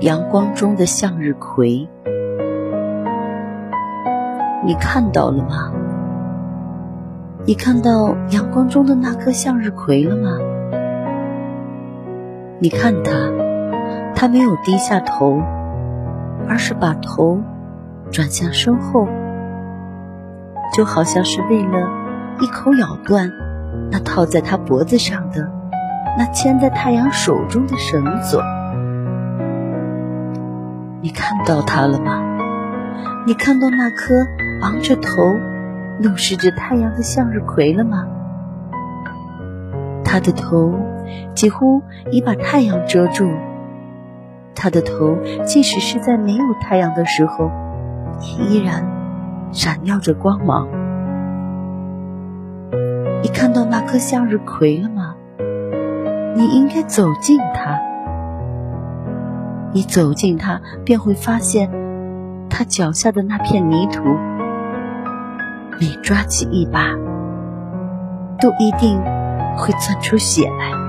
阳光中的向日葵，你看到了吗？你看到阳光中的那颗向日葵了吗？你看它，它没有低下头，而是把头转向身后，就好像是为了一口咬断那套在它脖子上的那牵在太阳手中的绳索。你看到它了吗？你看到那颗昂着头、怒视着太阳的向日葵了吗？它的头几乎已把太阳遮住，它的头即使是在没有太阳的时候，也依然闪耀着光芒。你看到那颗向日葵了吗？你应该走近它。你走近他，便会发现，他脚下的那片泥土，每抓起一把，都一定会钻出血来。